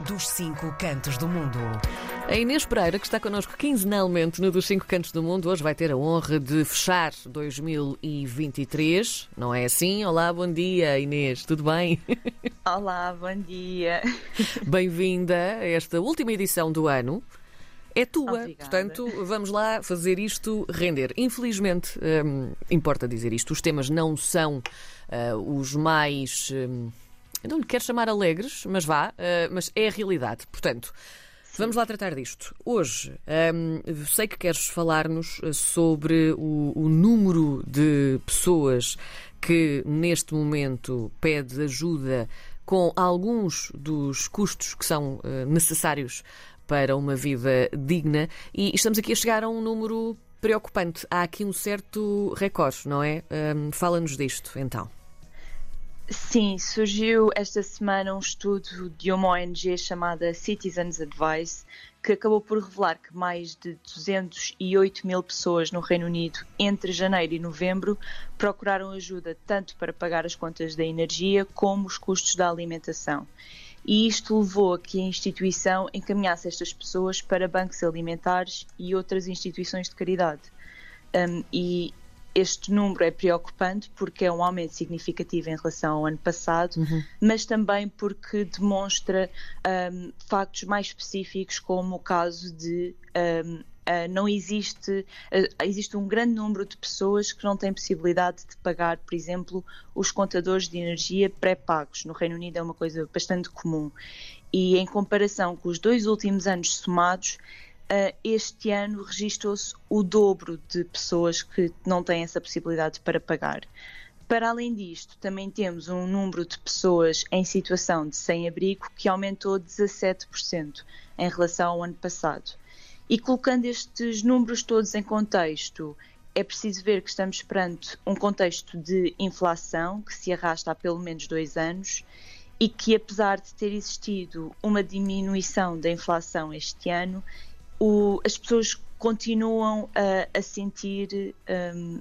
dos cinco cantos do mundo. A Inês Pereira, que está connosco quinzenalmente no Dos Cinco Cantos do Mundo, hoje vai ter a honra de fechar 2023. Não é assim? Olá, bom dia, Inês, tudo bem? Olá, bom dia. Bem-vinda a esta última edição do ano. É tua, Obrigada. portanto, vamos lá fazer isto render. Infelizmente, hum, importa dizer isto, os temas não são ah, os mais. hum, eu não lhe quero chamar alegres, mas vá, ah, mas é a realidade. Portanto, vamos lá tratar disto. Hoje, hum, sei que queres falar-nos ah, sobre o, o número de pessoas que neste momento pede ajuda com alguns dos custos que são ah, necessários para uma vida digna e estamos aqui a chegar a um número preocupante. Há aqui um certo recorde, não é? Hum, Fala-nos disto, então. Sim, surgiu esta semana um estudo de uma ONG chamada Citizens Advice que acabou por revelar que mais de 208 mil pessoas no Reino Unido entre janeiro e novembro procuraram ajuda tanto para pagar as contas da energia como os custos da alimentação. E isto levou a que a instituição encaminhasse estas pessoas para bancos alimentares e outras instituições de caridade. Um, e este número é preocupante porque é um aumento significativo em relação ao ano passado, mas também porque demonstra um, factos mais específicos, como o caso de um, uh, não existe, uh, existe um grande número de pessoas que não têm possibilidade de pagar, por exemplo, os contadores de energia pré-pagos. No Reino Unido é uma coisa bastante comum. E em comparação com os dois últimos anos somados, este ano registrou-se o dobro de pessoas que não têm essa possibilidade para pagar. Para além disto, também temos um número de pessoas em situação de sem-abrigo que aumentou 17% em relação ao ano passado. E colocando estes números todos em contexto, é preciso ver que estamos perante um contexto de inflação que se arrasta há pelo menos dois anos e que, apesar de ter existido uma diminuição da inflação este ano, o- as pessoas continuam a, a sentir hum,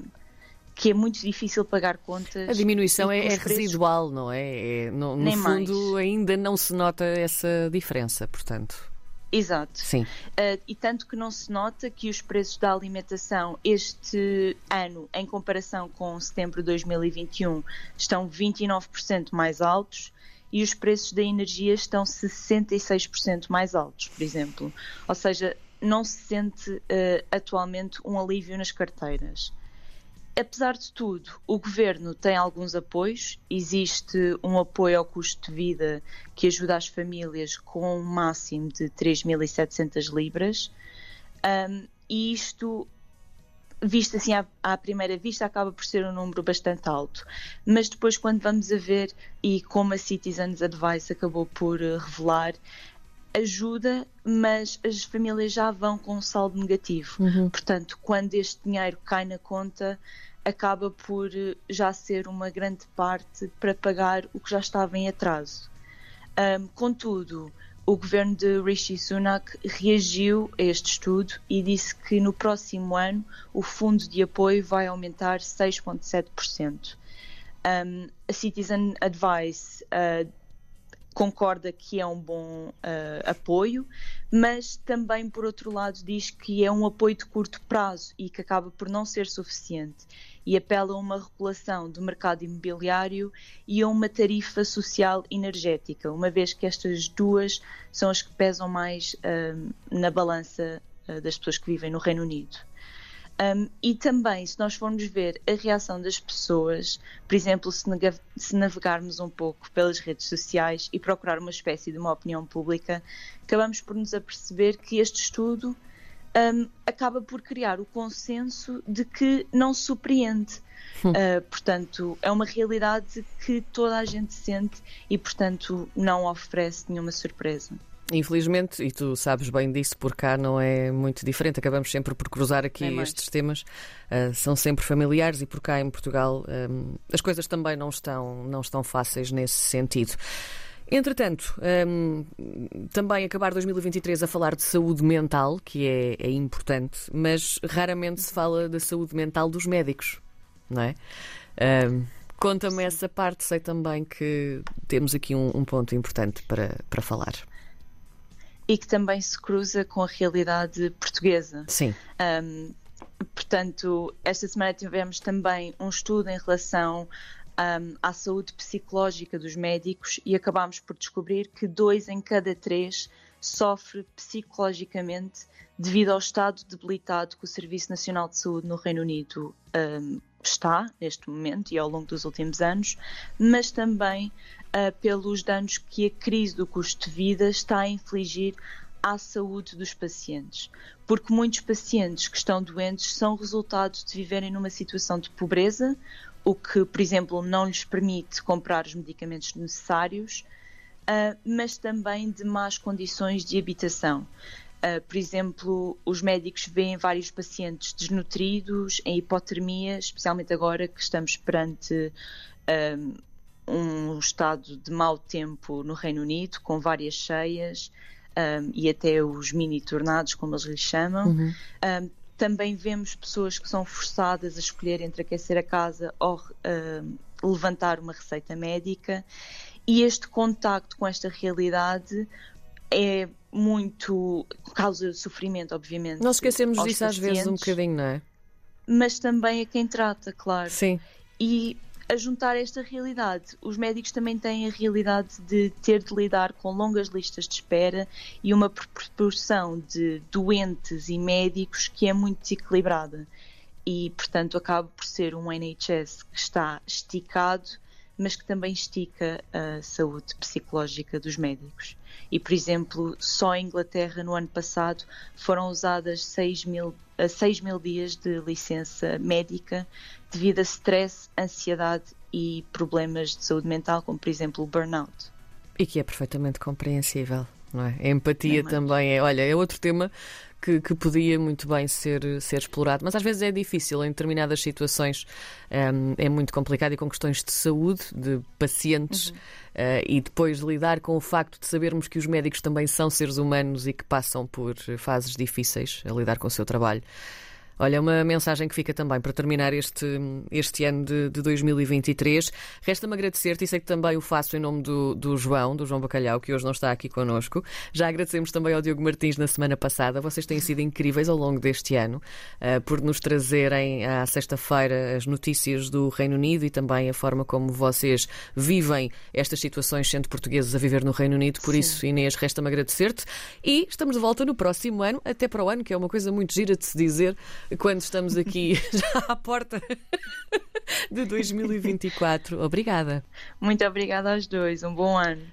que é muito difícil pagar contas. A diminuição é, é residual, não é? É- no no fundo, mais. ainda não se nota essa diferença, portanto. Exato. Sim. Uh, e tanto que não se nota que os preços da alimentação este ano, em comparação com setembro de 2021, estão 29% mais altos e os preços da energia estão 66% mais altos, por exemplo. Ou seja, não se sente uh, atualmente um alívio nas carteiras. Apesar de tudo, o governo tem alguns apoios. Existe um apoio ao custo de vida que ajuda as famílias com um máximo de 3.700 libras. Um, e isto, visto assim à, à primeira vista, acaba por ser um número bastante alto. Mas depois, quando vamos a ver, e como a Citizens Advice acabou por eh, revelar, ajuda, mas as famílias já vão com um saldo negativo. Portanto, quando este dinheiro cai na conta, acaba por eh, já ser uma grande parte para pagar o que já estava em atraso. Ahm, contudo, o governo de Rishi Sunak reagiu a este estudo e disse que no próximo ano o fundo de apoio vai aumentar 6,7%. Um, a Citizen Advice uh, concorda que é um bom uh, apoio, mas também, por outro lado, diz que é um apoio de curto prazo e que acaba por não ser suficiente e apela a uma regulação do mercado imobiliário e a uma tarifa social energética, uma vez que estas duas são as que pesam mais uh, na balança uh, das pessoas que vivem no Reino Unido. Um, e também, se nós formos ver a reação das pessoas, por exemplo, se, se navegarmos um pouco pelas redes sociais e procurar uma espécie de uma opinião pública, acabamos por nos aperceber que este estudo um, acaba por criar o consenso de que não se surpreende. Uh, portanto, é uma realidade que toda a gente sente e, portanto, não oferece nenhuma surpresa. Infelizmente, e tu sabes bem disso, por cá não é muito diferente. Acabamos sempre por cruzar aqui É estes temas. ah, são sempre familiares e por cá em Portugal ahm, as coisas também não estão, não estão fáceis nesse sentido. Entretanto, ahm, também acabar 2023 a falar de saúde mental, que é, é importante, mas raramente se fala da saúde mental dos médicos, não é? Ahm, Conta-me essa parte, sei também que temos aqui um, um ponto importante para, para falar. E que também se cruza com a realidade portuguesa. Sim. Um, portanto, esta semana tivemos também um estudo em relação um, à saúde psicológica dos médicos e acabámos por descobrir que dois em cada três sofre psicologicamente devido ao estado debilitado que o Serviço Nacional de Saúde no Reino Unido um, está neste momento e ao longo dos últimos anos, mas também uh, pelos danos que a crise do custo de vida está a infligir à saúde dos pacientes. Porque muitos pacientes que estão doentes são resultado de viverem numa situação de pobreza, o que, por exemplo, não lhes permite comprar os medicamentos necessários, uh, mas também de más condições de habitação. Uh, por exemplo, os médicos veem vários pacientes desnutridos, em hipotermia, especialmente agora que estamos perante ah, um estado de mau tempo no Reino Unido, com várias cheias um, e até os mini tornados, como eles lhes chamam. Uhum. Um, também vemos pessoas que são forçadas a escolher entre aquecer a casa ou levantar uma receita médica. E este contacto com esta realidade é muito. causa sofrimento, obviamente. Nós esquecemos disso às vezes um bocadinho, não é? Mas também a quem trata, claro. Sim. E a juntar esta realidade, os médicos também têm a realidade de ter de lidar com longas listas de espera e uma proporção de doentes e médicos que é muito desequilibrada. E, portanto, acaba por ser um NHS que está esticado mas que também estica a saúde psicológica dos médicos. E, por exemplo, só em Inglaterra no ano passado foram usadas 6 mil, 6 mil dias de licença médica devido a stress, ansiedade e problemas de saúde mental, como por exemplo o burnout. E que é perfeitamente compreensível. Não é? A empatia é também é. Olha, é outro tema que, que, podia muito bem ser, ser explorado, mas às vezes é difícil em determinadas situações, um, é muito complicado e com questões de saúde de pacientes uhum. uh, e depois lidar com o facto de sabermos que os médicos também são seres humanos e que passam por fases difíceis a lidar com o seu trabalho. Olha, uma mensagem que fica também para terminar este, este ano de, de 2023. Resta-me agradecer-te e sei que também o faço em nome do, do João, do João Bacalhau, que hoje não está aqui connosco. Já agradecemos também ao Diogo Martins na semana passada. Vocês têm sido incríveis ao longo deste ano uh, por nos trazerem à sexta-feira as notícias do Reino Unido e também a forma como vocês vivem estas situações sendo portugueses a viver no Reino Unido. Por Sim. isso, Inês, resta-me agradecer-te e estamos de volta no próximo ano, até para o ano, que é uma coisa muito gira de se dizer quando estamos aqui já à porta de 2024. Obrigada. Muito obrigada aos dois. Um bom ano.